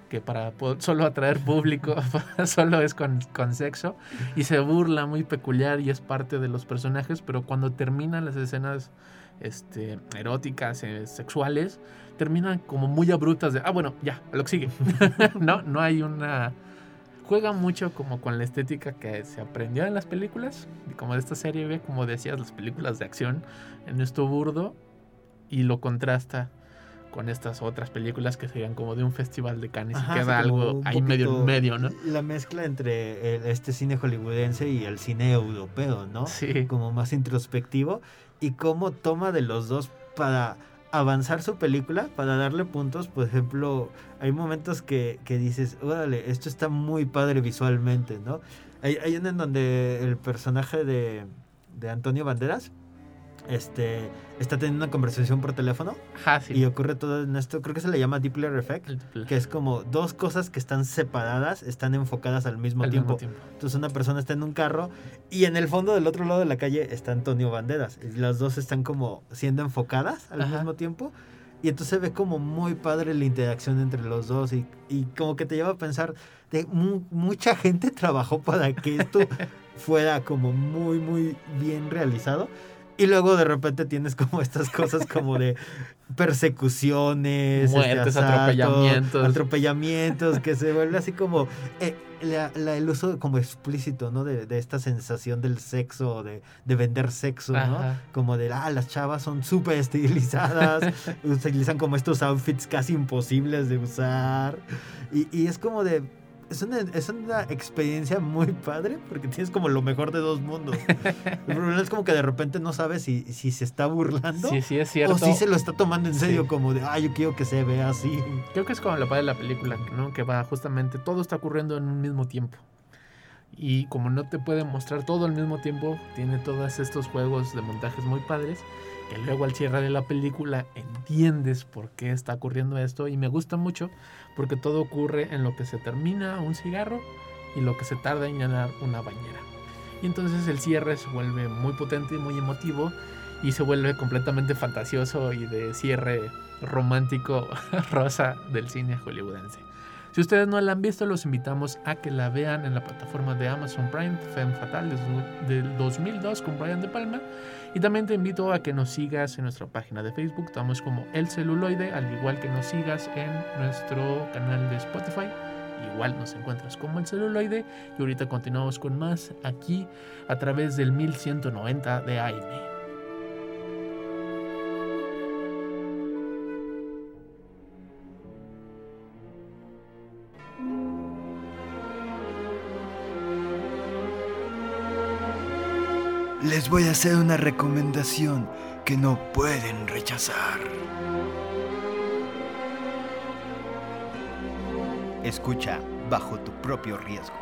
que para solo atraer público solo es con, con sexo y se burla muy peculiar y es parte de los personajes, pero cuando terminan las escenas este, eróticas, eh, sexuales, terminan como muy abruptas de, ah, bueno, ya, lo que sigue. no, no hay una... Juega mucho como con la estética que se aprendió en las películas, como de esta serie B, como decías, las películas de acción, en esto burdo, y lo contrasta con estas otras películas que serían como de un festival de Cannes Ajá, y queda algo ahí medio en medio, ¿no? La mezcla entre el- este cine hollywoodense y el cine europeo, ¿no? Sí. Como más introspectivo y cómo toma de los dos para avanzar su película, para darle puntos. Por ejemplo, hay momentos que, que dices, órale, esto está muy padre visualmente, ¿no? Hay, hay uno en donde el personaje de, de Antonio Banderas este, está teniendo una conversación por teléfono Ajá, sí. y ocurre todo en esto, creo que se le llama Doppler Effect El- que es como dos cosas que están separadas, están enfocadas al mismo, al tiempo. mismo tiempo. Entonces una persona está en un carro y en el fondo del otro lado de la calle está Antonio Banderas. Y las dos están como siendo enfocadas al Ajá. mismo tiempo. Y entonces se ve como muy padre la interacción entre los dos y, y como que te lleva a pensar de mu- mucha gente trabajó para que esto fuera como muy, muy bien realizado. Y luego de repente tienes como estas cosas como de persecuciones, este, Muertes, atropellamientos. atropellamientos, que se vuelve así como eh, la- la- el uso como explícito, ¿no? De, de esta sensación del sexo, de, de vender sexo, ¿no? Ajá. Como de, ah, las chavas son súper estilizadas, utilizan como estos outfits casi imposibles de usar. Y, y es como de, es una, es una experiencia muy padre porque tienes como lo mejor de dos mundos. El problema es como que de repente no sabes si, si se está burlando Sí, sí, es cierto. o si se lo está tomando en serio, Sí. como de, ah, yo quiero que se vea así. Creo que es como la padre de la película, ¿no? Que va justamente, todo está ocurriendo en un mismo tiempo. Y como no te puede mostrar todo al mismo tiempo, tiene todos estos juegos de montajes muy padres, que luego al cierre de la película entiendes por qué está ocurriendo esto. Y me gusta mucho porque todo ocurre en lo que se termina un cigarro y lo que se tarda en llenar una bañera. Y entonces el cierre se vuelve muy potente y muy emotivo y se vuelve completamente fantasioso y de cierre romántico rosa del cine hollywoodense. Si ustedes no la han visto, los invitamos a que la vean en la plataforma de Amazon Prime, Femme Fatal del 2002 con Brian De Palma. Y también te invito a que nos sigas en nuestra página de Facebook, estamos como El Celuloide, al igual que nos sigas en nuestro canal de Spotify. Igual nos encuentras como El Celuloide. Y ahorita continuamos con más aquí a través del 1190 de AM. Les voy a hacer una recomendación que no pueden rechazar. Escucha bajo tu propio riesgo.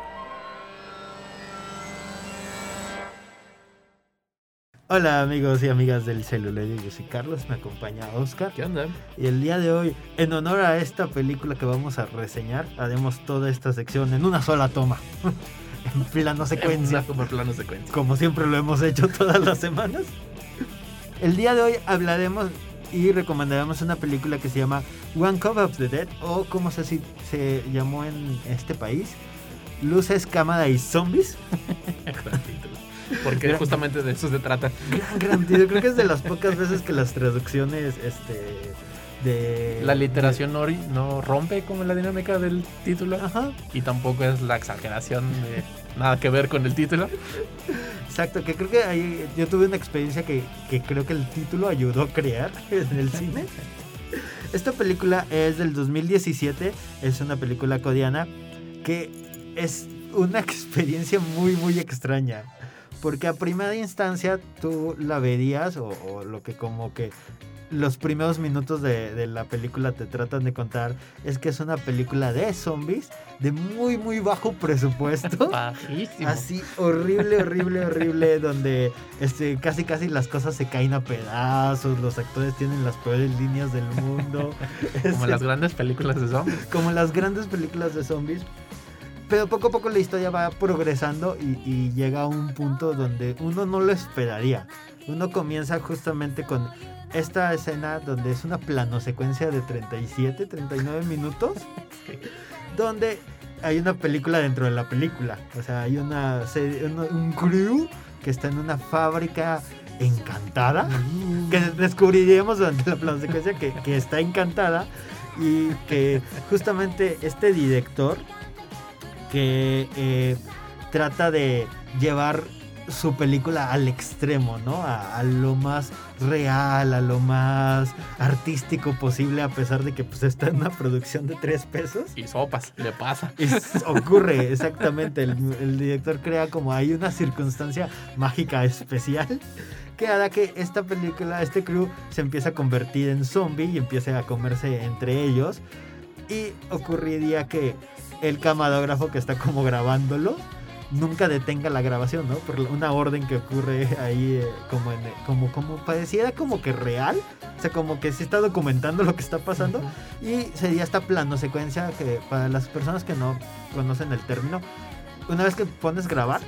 Hola amigos y amigas del celuloide, yo soy Carlos, me acompaña Oscar. ¿Qué onda? Y el día de hoy, en honor a esta película que vamos a reseñar, haremos toda esta sección en una sola toma. en plano secuencia. Como plano secuencia. como siempre lo hemos hecho todas las semanas. El día de hoy hablaremos y recomendaremos una película que se llama One Cup of the Dead o como se, se llamó en este país, Luces, Cámara y Zombies. Gran título. Porque justamente de eso se trata. Gran, gran título. Creo que es de las pocas veces que las traducciones este, de... La literación nori no rompe como la dinámica del título Ajá. y tampoco es la exageración de nada que ver con el título. Exacto, que creo que ahí yo tuve una experiencia que, que creo que el título ayudó a crear en el cine. Esta película es del 2017, es una película coreana que es una experiencia muy, muy extraña. Porque a primera instancia tú la verías, o, o lo que como que los primeros minutos de, de la película te tratan de contar, es que es una película de zombies de muy, muy bajo presupuesto. Bajísimo. Así horrible, horrible, horrible, donde este, casi casi las cosas se caen a pedazos, los actores tienen las peores líneas del mundo. Como las grandes películas de zombies. como las grandes películas de zombies. Pero poco a poco la historia va progresando y, y llega a un punto donde uno no lo esperaría. Uno comienza justamente con esta escena donde es una plano secuencia de 37, 39 minutos. donde hay una película dentro de la película. O sea, hay una serie- un, crew que está en una fábrica encantada. Que descubriríamos durante la plano secuencia que, que está encantada. Y que justamente este director que eh, trata de llevar su película al extremo, ¿no? A, a lo más real, a lo más artístico posible, a pesar de que pues está en una producción de tres pesos. Y sopas, le pasa. Ocurre, exactamente. El, el director crea como hay una circunstancia mágica especial que hará que esta película, este crew, se empiece a convertir en zombie y empiece a comerse entre ellos. Y ocurriría que el camarógrafo que está como grabándolo nunca detenga la grabación, ¿no? Por una orden que ocurre ahí eh, como en, como como pareciera como que real, o sea, como que se está documentando lo que está pasando y sería esta plano secuencia que para las personas que no conocen el término, una vez que pones grabar,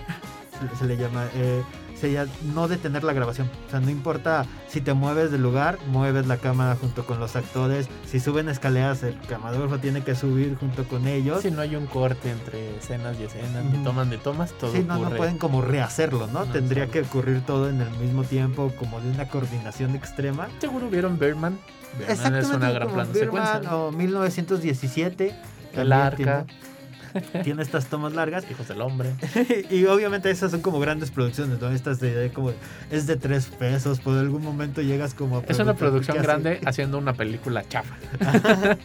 se, le- se le llama, eh, sería no detener la grabación. O sea, no importa si te mueves del lugar, mueves la cámara junto con los actores. Si suben escaleras, el camarógrafo tiene que subir junto con ellos. Si no hay un corte entre escenas y escenas, ni toman de tomas, todo Sí, no, no ocurre. pueden como rehacerlo, ¿no? No, Tendría que ocurrir todo en el mismo tiempo, como de una coordinación extrema. Seguro vieron Birdman. Birdman es Exactamente una gran plano secuencia. o 1917. El arca, Tiene, tiene estas tomas largas. Hijos del Hombre. y obviamente esas son como grandes producciones, ¿no? Estas de como es de tres pesos, por algún momento llegas como a Es una producción grande haciendo una película chafa.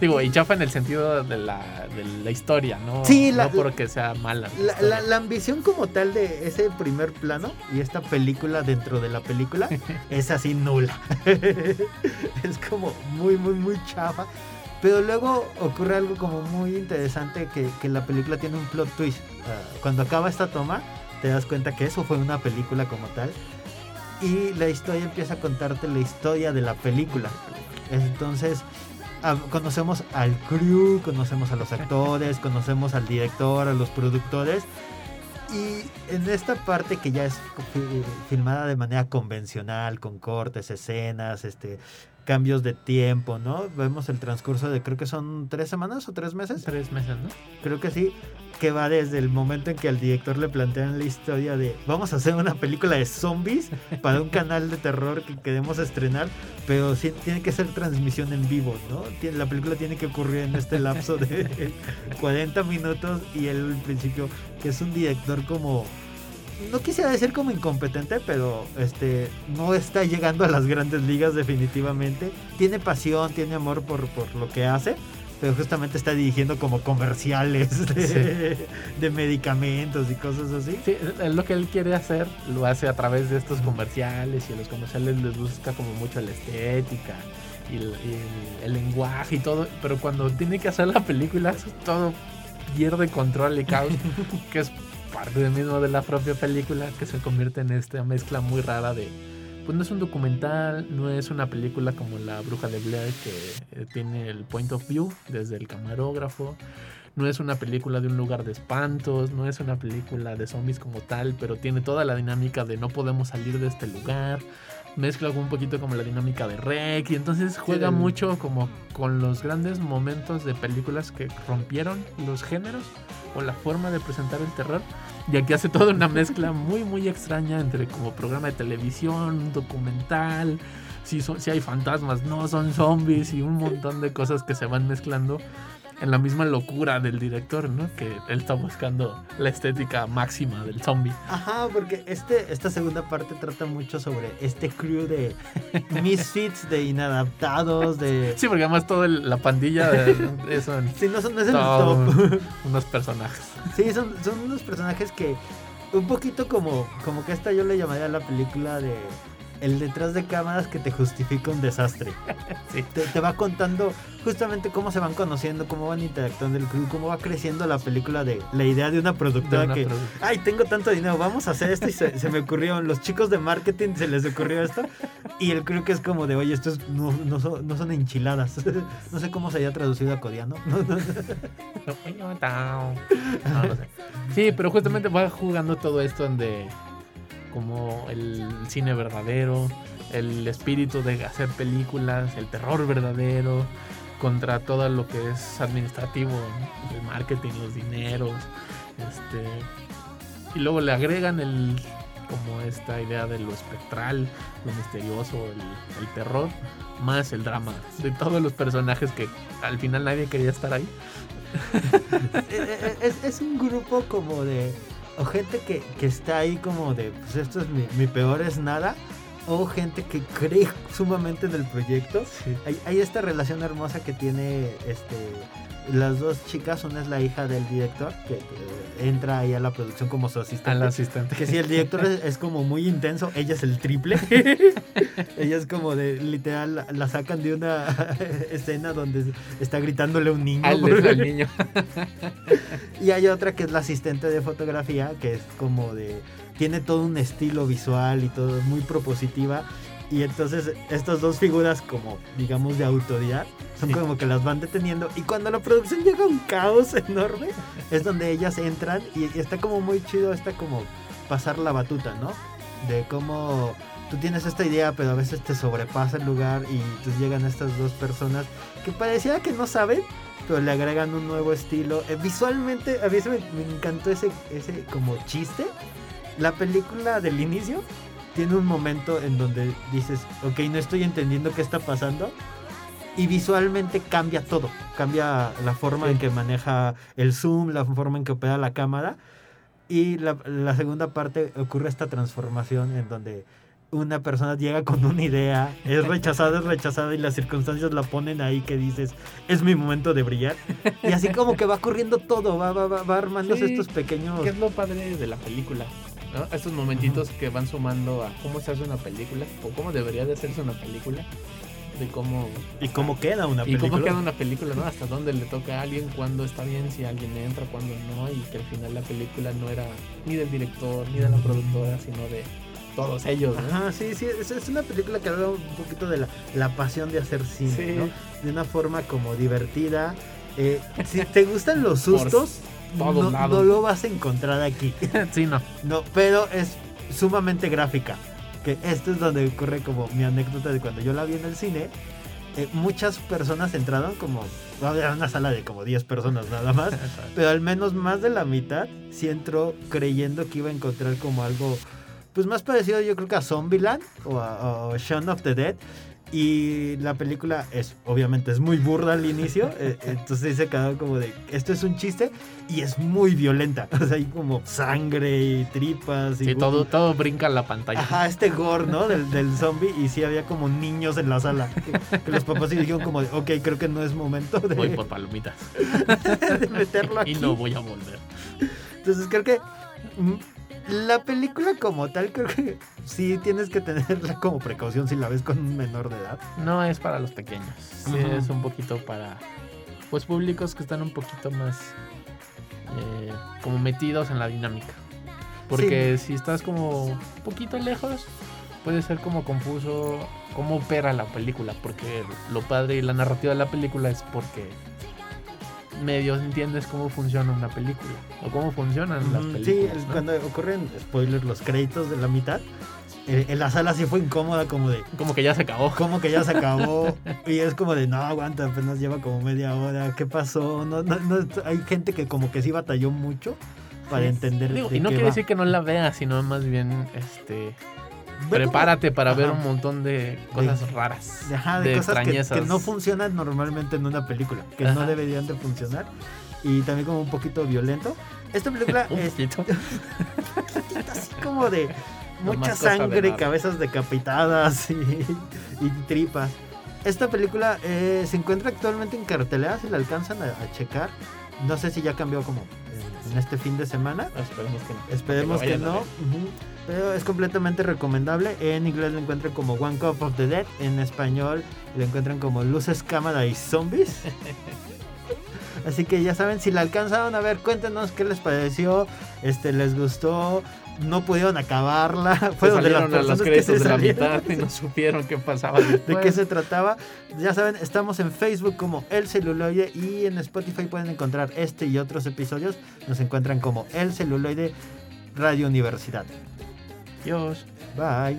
Digo, y chafa en el sentido de la, de la historia, ¿no? Sí, la- no porque sea mala. la- la ambición como tal de ese primer plano y esta película dentro de la película es así nula. es como muy, muy, muy chafa. Pero luego ocurre algo como muy interesante que, que la película tiene un plot twist. Cuando acaba esta toma, te das cuenta que eso fue una película como tal. Y la historia empieza a contarte la historia de la película. Entonces, ah, conocemos al crew, conocemos a los actores, conocemos al director, a los productores. Y en esta parte que ya es fi- filmada de manera convencional, con cortes, escenas, este, cambios de tiempo, ¿no? Vemos el transcurso de creo que son tres semanas o tres meses Tres meses, ¿no? creo que sí, que va desde el momento en que al director le plantean la historia de vamos a hacer una película de zombies para un canal de terror que queremos estrenar, pero sí tiene que ser transmisión en vivo, ¿no? La película tiene que ocurrir en este lapso de 40 minutos y él al principio, que es un director como... No quisiera decir como incompetente, pero este no está llegando a las grandes ligas definitivamente. Tiene pasión, tiene amor por, por lo que hace, pero justamente está dirigiendo como comerciales de, de medicamentos y cosas así. Sí, es lo que él quiere hacer lo hace a través de estos comerciales y a los comerciales les busca como mucho la estética y el, y el lenguaje y todo, pero cuando tiene que hacer la película todo pierde control y caos, que es parte mismo de la propia película que se convierte en esta mezcla muy rara de pues no es un documental, no es una película como La Bruja de Blair que eh, tiene el point of view desde el camarógrafo, no es una película de un lugar de espantos, no es una película de zombies como tal, pero tiene toda la dinámica de no podemos salir de este lugar. Mezcla un poquito como la dinámica de Rec y entonces juega el- mucho como con los grandes momentos de películas que rompieron los géneros o la forma de presentar el terror. Y aquí hace toda una mezcla muy muy extraña entre como programa de televisión, documental, si, son, si hay fantasmas, no son zombies y un montón de cosas que se van mezclando en la misma locura del director, ¿no? Que él está buscando la estética máxima del zombie. Ajá, porque este, esta segunda parte trata mucho sobre este crew de misfits, de inadaptados, de... Sí, porque además toda la pandilla de, de- son Sí, no, son, no es el top. unos personajes. Sí, son, son unos personajes que un poquito como, como que esta yo le llamaría la película de el detrás de cámaras que te justifica un desastre. Sí. Te, te va contando justamente cómo se van conociendo, cómo van interactuando el crew, cómo va creciendo la película de la idea de una productora De una que, produ- ay, tengo tanto dinero, vamos a hacer esto y se, se me ocurrió, los chicos de marketing se les ocurrió esto y el crew que es como de, oye, esto es- no, no, son, no son enchiladas. No sé cómo se haya traducido a coreano. No, no, sé. Sí, pero justamente va jugando todo esto de como el cine verdadero, el espíritu de hacer películas, el terror verdadero, contra todo lo que es administrativo, el marketing, los dineros, este y luego le agregan el como esta idea de lo espectral, lo misterioso, el, el terror, más el drama de todos los personajes que al final nadie quería estar ahí. Eh, eh, es, es un grupo como de. O gente que, que está ahí como de. Pues esto es mi, mi peor es nada. O gente que cree sumamente en el proyecto. Hay, hay esta relación hermosa que tiene este. Las dos chicas, una es la hija del director, que, que entra ahí a la producción como su asistente. Al asistente. Que si el director es, es como muy intenso, ella es el triple. ella es como de, literal, la, la sacan de una escena donde está gritándole a un niño. Al, por- al niño. y hay otra que es la asistente de fotografía, que es como de. Tiene todo un estilo visual y todo muy propositiva. Y entonces estas dos figuras como, digamos, de autoridad, son Sí. como que las van deteniendo. Y cuando la producción llega a un caos enorme, es donde ellas entran y, y está como muy chido, está como pasar la batuta, ¿no? De cómo tú tienes esta idea, pero a veces te sobrepasa el lugar y entonces llegan estas dos personas que parecía que no saben, pero le agregan un nuevo estilo. Eh, visualmente, a mí me, me encantó ese, ese como chiste. La película del inicio tiene un momento en donde dices, ok, no estoy entendiendo qué está pasando. Y visualmente cambia todo. Cambia la forma en que maneja el zoom, la forma en que opera la cámara. Y la, la segunda parte ocurre esta transformación en donde una persona llega con una idea, es rechazada, es rechazada y las circunstancias la ponen ahí que dices, es mi momento de brillar. Y así como que va corriendo todo, va, va, va, va armándose Sí, estos pequeños... ¿Qué es lo padre de la película? ¿No? Estos momentitos que van sumando a cómo se hace una película o cómo debería de hacerse una película. De cómo... ¿Y cómo queda una Y película? cómo queda una película, ¿no? Hasta dónde le toca a alguien, cuándo está bien, si alguien entra, cuándo no. Y que al final la película no era ni del director, ni de la productora, sino de todos ellos, ¿no? Ajá, sí, sí, es, es una película que habla un poquito de la, la pasión de hacer cine, Sí. ¿no? De una forma como divertida. Eh, si te gustan los sustos, no, lo vas a encontrar aquí. sí, no. No, pero es sumamente gráfica. Que esto es donde ocurre como mi anécdota de cuando yo la vi en el cine. eh, muchas personas entraron como... Era una sala de como 10 personas nada más. pero al menos más de la mitad sí entró creyendo que iba a encontrar como algo... Pues más parecido yo creo que a Zombieland o a o Shaun of the Dead. Y la película es, obviamente, es muy burda al inicio. eh, entonces se quedó como de, esto es un chiste y es muy violenta. O sea, hay como sangre y tripas. Y Sí, todo, todo brinca en la pantalla. Ajá, este gore, ¿no? Del, del zombie. Y sí había como niños en la sala. Que, que los papás sí dijeron como de, ok, creo que no es momento de, Voy por palomitas. de meterlo aquí. Y no voy a volver. Entonces creo que mm, la película como tal, creo que sí tienes que tenerla como precaución si la ves con un menor de edad. No es para los pequeños. Sí, es un poquito para pues públicos que están un poquito más eh, como metidos en la dinámica. Porque si estás como un poquito lejos, puede ser como confuso cómo opera la película. Porque lo padre y la narrativa de la película es porque medio entiendes cómo funciona una película o cómo funcionan las Ujú, películas. Sí, el- ¿no? cuando ocurren, spoilers, los créditos de la mitad, eh, en la sala sí fue incómoda como de, Como que ya se acabó. como que ya se acabó y es como de, no, aguanta, apenas lleva como media hora, ¿qué pasó? No, no, no, hay gente que como que sí batalló mucho para Sí. entender Digo, de y no qué quiere va. decir que no la vea, sino más bien este Prepárate para ver Ajá. un montón de cosas raras. Ajá, de, de cosas que, extrañezas. que no funcionan normalmente en una película, que no Ajá. deberían de funcionar. Y también como un poquito violento. Esta película Un es poquito. así como de No mucha de sangre, nada. cabezas decapitadas y, y tripas. Esta película eh, se encuentra actualmente en cartelera, si la alcanzan a, a checar. No sé si ya cambió como en, en este fin de semana. Esperemos que no. Esperemos Que que, no. ujú. Pero es completamente recomendable. En inglés lo encuentran como One Cup of the Dead. En español lo encuentran como Luces, Cámara y Zombies. Así que ya saben, si la alcanzaron a ver, cuéntenos qué les pareció. Este, ¿Les gustó? ¿No pudieron acabarla? Fueron de las los que créditos se de la mitad y no supieron qué pasaba ¿De qué se trataba? Ya saben, estamos en Facebook como El Celuloide y en Spotify pueden encontrar este y otros episodios. Nos encuentran como El Celuloide Radio Universidad. Dios. Bye.